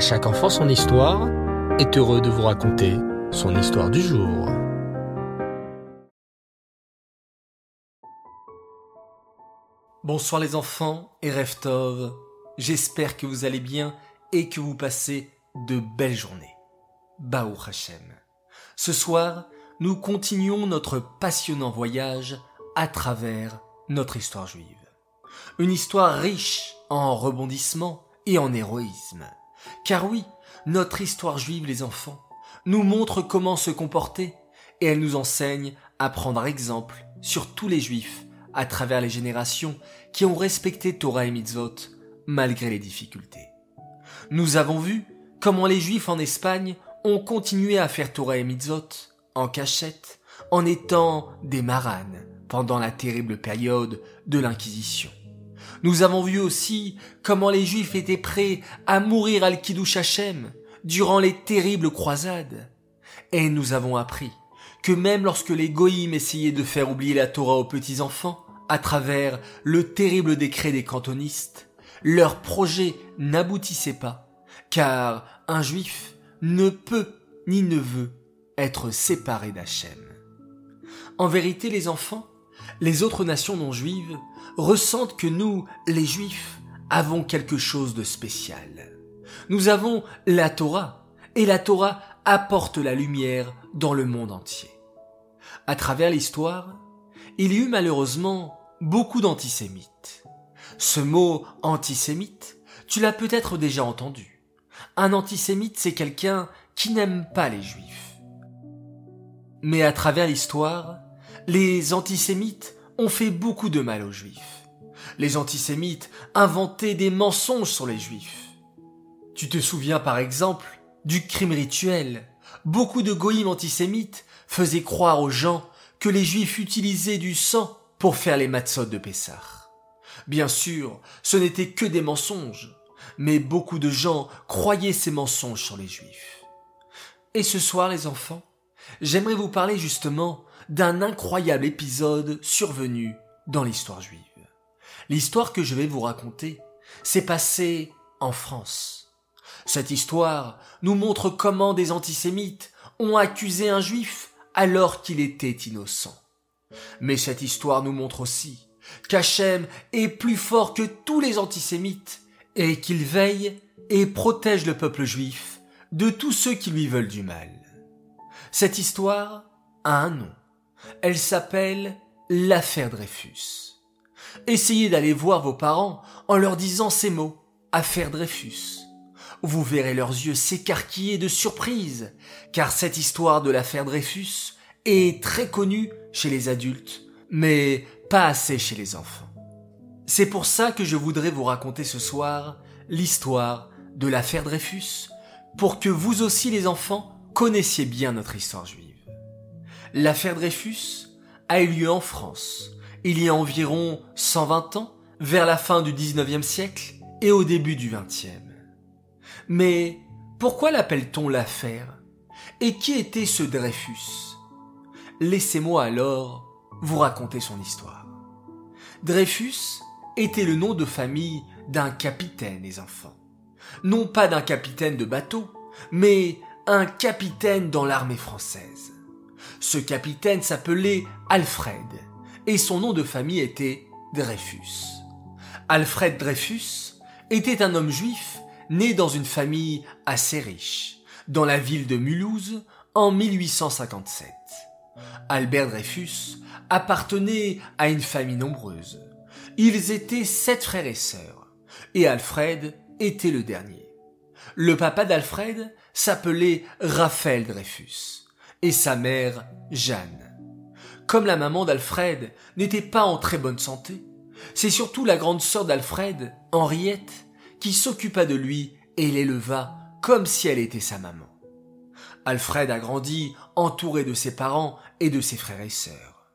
Chaque enfant son histoire est heureux de vous raconter son histoire du jour. Bonsoir les enfants et Reftov, j'espère que vous allez bien et que vous passez de belles journées. Baou Hashem. Ce soir, nous continuons notre passionnant voyage à travers notre histoire juive. Une histoire riche en rebondissements et en héroïsme. Car oui, notre histoire juive, les enfants, nous montre comment se comporter et elle nous enseigne à prendre exemple sur tous les juifs à travers les générations qui ont respecté Torah et Mitzvot malgré les difficultés. Nous avons vu comment les juifs en Espagne ont continué à faire Torah et Mitzvot en cachette en étant des maranes pendant la terrible période de l'Inquisition. Nous avons vu aussi comment les Juifs étaient prêts à mourir al Kiddush Hashem durant les terribles croisades. Et nous avons appris que même lorsque les Goïms essayaient de faire oublier la Torah aux petits-enfants, à travers le terrible décret des cantonistes, leur projet n'aboutissait pas, car un juif ne peut ni ne veut être séparé d'Hachem. En vérité, les enfants, les autres nations non juives ressentent que nous, les juifs, avons quelque chose de spécial. Nous avons la Torah, et la Torah apporte la lumière dans le monde entier. À travers l'histoire, il y eut malheureusement beaucoup d'antisémites. Ce mot antisémite, tu l'as peut-être déjà entendu. Un antisémite, c'est quelqu'un qui n'aime pas les juifs. Mais à travers l'histoire, les antisémites fait beaucoup de mal aux juifs. Les antisémites inventaient des mensonges sur les juifs. Tu te souviens par exemple du crime rituel. Beaucoup de goïms antisémites faisaient croire aux gens que les juifs utilisaient du sang pour faire les matzot de Pessah. Bien sûr, ce n'était que des mensonges, mais beaucoup de gens croyaient ces mensonges sur les juifs. Et ce soir, les enfants, j'aimerais vous parler justement d'un incroyable épisode survenu dans l'histoire juive. L'histoire que je vais vous raconter s'est passée en France. Cette histoire nous montre comment des antisémites ont accusé un juif alors qu'il était innocent. Mais cette histoire nous montre aussi qu'Hachem est plus fort que tous les antisémites et qu'il veille et protège le peuple juif de tous ceux qui lui veulent du mal. Cette histoire a un nom. Elle s'appelle l'affaire Dreyfus. Essayez d'aller voir vos parents en leur disant ces mots, affaire Dreyfus. Vous verrez leurs yeux s'écarquiller de surprise, car cette histoire de l'affaire Dreyfus est très connue chez les adultes, mais pas assez chez les enfants. C'est pour ça que je voudrais vous raconter ce soir l'histoire de l'affaire Dreyfus, pour que vous aussi les enfants connaissiez bien notre histoire juive. L'affaire Dreyfus a eu lieu en France, il y a environ 120 ans, vers la fin du 19e siècle et au début du 20e. Mais pourquoi l'appelle-t-on l'affaire? Et qui était ce Dreyfus? Laissez-moi alors vous raconter son histoire. Dreyfus était le nom de famille d'un capitaine, les enfants. Non pas d'un capitaine de bateau, mais un capitaine dans l'armée française. Ce capitaine s'appelait Alfred, et son nom de famille était Dreyfus. Alfred Dreyfus était un homme juif né dans une famille assez riche, dans la ville de Mulhouse en 1857. Albert Dreyfus appartenait à une famille nombreuse. Ils étaient sept frères et sœurs, et Alfred était le dernier. Le papa d'Alfred s'appelait Raphaël Dreyfus, et sa mère Jeanne. Comme la maman d'Alfred n'était pas en très bonne santé, c'est surtout la grande sœur d'Alfred, Henriette, qui s'occupa de lui et l'éleva comme si elle était sa maman. Alfred a grandi entouré de ses parents et de ses frères et sœurs.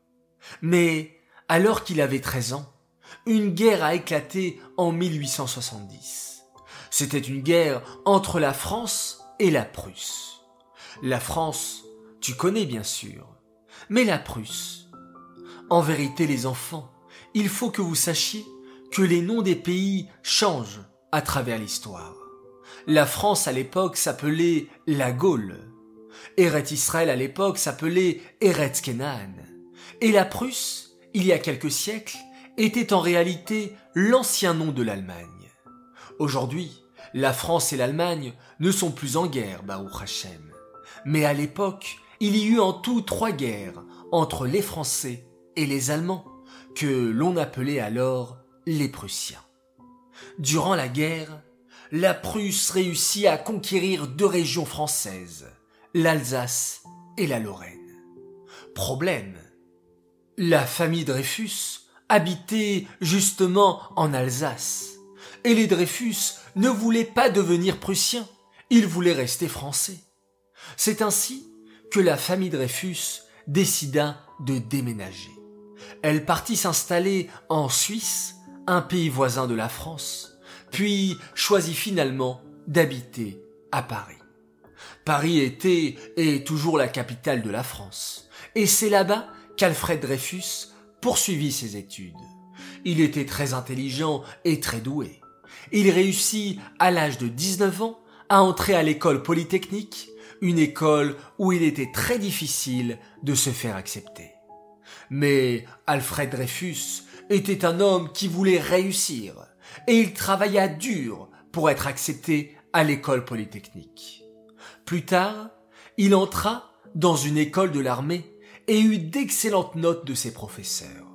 Mais, alors qu'il avait 13 ans, une guerre a éclaté en 1870. C'était une guerre entre la France et la Prusse. La France, connais bien sûr, mais la Prusse. En vérité, les enfants, il faut que vous sachiez que les noms des pays changent à travers l'histoire. La France à l'époque s'appelait la Gaule. Eret Israël à l'époque s'appelait Eretz Kenan. Et la Prusse, il y a quelques siècles, était en réalité l'ancien nom de l'Allemagne. Aujourd'hui, la France et l'Allemagne ne sont plus en guerre, Baruch Hashem. Mais à l'époque, il y eut en tout trois guerres entre les Français et les Allemands, que l'on appelait alors les Prussiens. Durant la guerre, la Prusse réussit à conquérir deux régions françaises, l'Alsace et la Lorraine. Problème. La famille Dreyfus habitait justement en Alsace, et les Dreyfus ne voulaient pas devenir prussiens, ils voulaient rester français. C'est ainsi que la famille Dreyfus décida de déménager. Elle partit s'installer en Suisse, un pays voisin de la France, puis choisit finalement d'habiter à Paris. Paris était et est toujours la capitale de la France, et c'est là-bas qu'Alfred Dreyfus poursuivit ses études. Il était très intelligent et très doué. Il réussit à l'âge de 19 ans à entrer à l'école polytechnique, une école où il était très difficile de se faire accepter. Mais Alfred Dreyfus était un homme qui voulait réussir, et il travailla dur pour être accepté à l'école polytechnique. Plus tard, il entra dans une école de l'armée et eut d'excellentes notes de ses professeurs.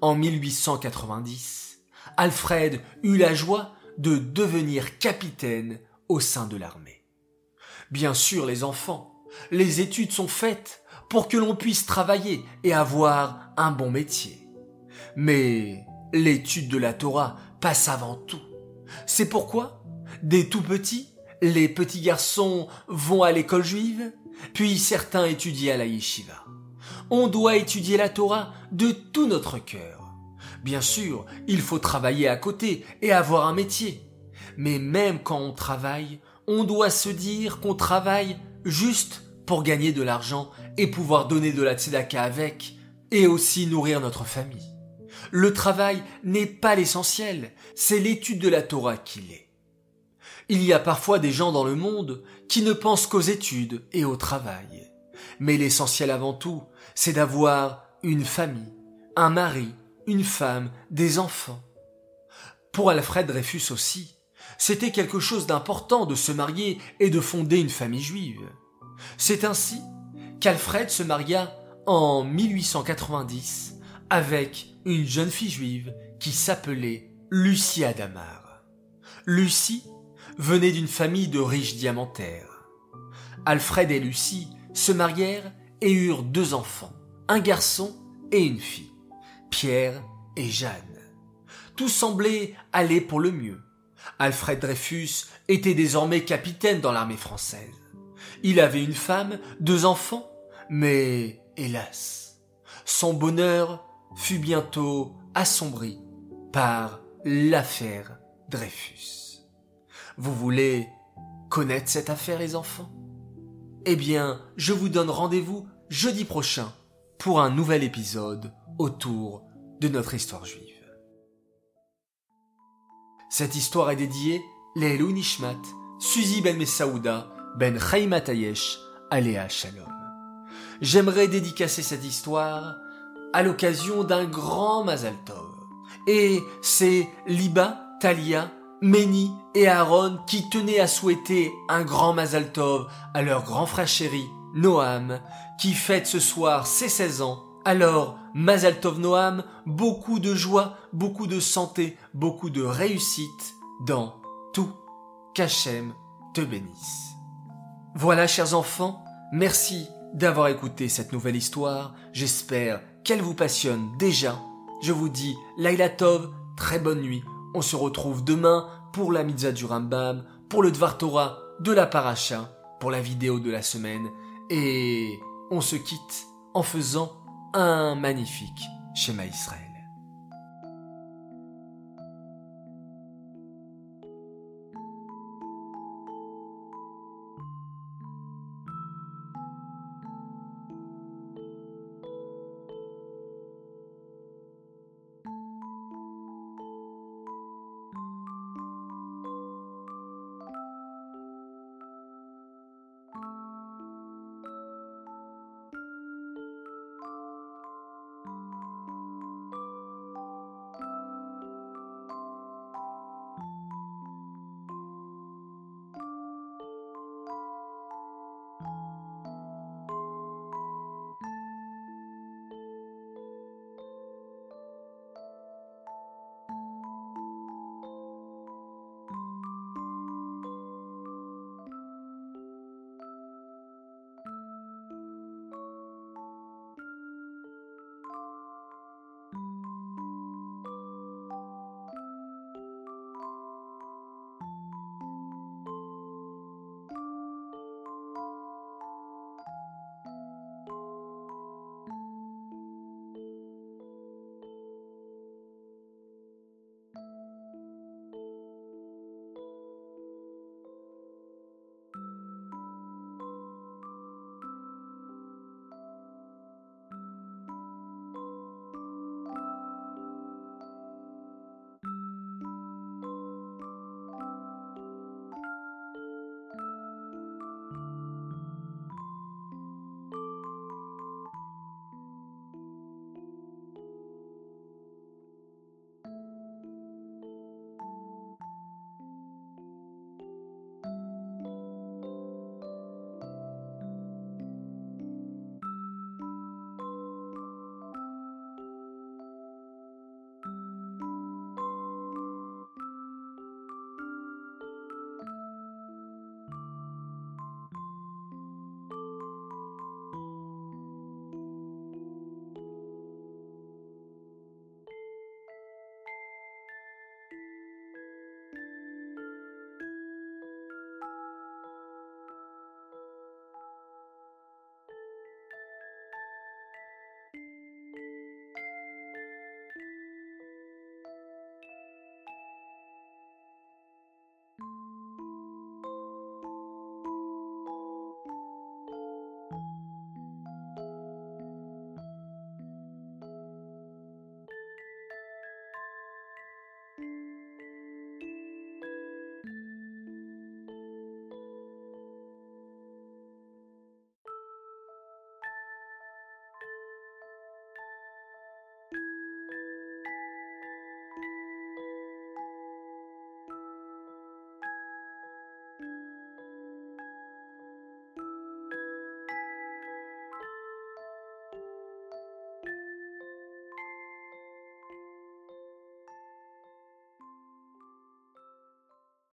En 1890, Alfred eut la joie de devenir capitaine au sein de l'armée. Bien sûr, les enfants, les études sont faites pour que l'on puisse travailler et avoir un bon métier. Mais l'étude de la Torah passe avant tout. C'est pourquoi, dès tout petits, les petits garçons vont à l'école juive, puis certains étudient à la yeshiva. On doit étudier la Torah de tout notre cœur. Bien sûr, il faut travailler à côté et avoir un métier. Mais même quand on travaille, on doit se dire qu'on travaille juste pour gagner de l'argent et pouvoir donner de la tzedaka avec et aussi nourrir notre famille. Le travail n'est pas l'essentiel, c'est l'étude de la Torah qui l'est. Il y a parfois des gens dans le monde qui ne pensent qu'aux études et au travail. Mais l'essentiel avant tout, c'est d'avoir une famille, un mari, une femme, des enfants. Pour Alfred Dreyfus aussi, c'était quelque chose d'important de se marier et de fonder une famille juive. C'est ainsi qu'Alfred se maria en 1890 avec une jeune fille juive qui s'appelait Lucie Adamar. Lucie venait d'une famille de riches diamantaires. Alfred et Lucie se marièrent et eurent deux enfants, un garçon et une fille. Pierre et Jeanne. Tout semblait aller pour le mieux. Alfred Dreyfus était désormais capitaine dans l'armée française. Il avait une femme, deux enfants, mais hélas, son bonheur fut bientôt assombri par l'affaire Dreyfus. Vous voulez connaître cette affaire, les enfants? Eh bien, je vous donne rendez-vous jeudi prochain pour un nouvel épisode autour de notre histoire juive. Cette histoire est dédiée Leilou Nishmat, Suzy Ben Messaouda, Ben Chaim Atayesh, Aléa Shalom. J'aimerais dédicacer cette histoire à l'occasion d'un grand Mazal Tov. Et c'est Liba, Talia, Méni et Aaron qui tenaient à souhaiter un grand Mazal Tov à leur grand frère chéri, Noam, qui fête ce soir ses 16 ans alors, Mazal Tov Noam, beaucoup de joie, beaucoup de santé, beaucoup de réussite dans tout qu'Hachem te bénisse. Voilà, chers enfants, merci d'avoir écouté cette nouvelle histoire. J'espère qu'elle vous passionne déjà. Je vous dis Laila Tov, très bonne nuit. On se retrouve demain pour la mitzvah du Rambam, pour le Dvar Torah de la Paracha, pour la vidéo de la semaine. Et on se quitte en faisant un magnifique schéma Israël.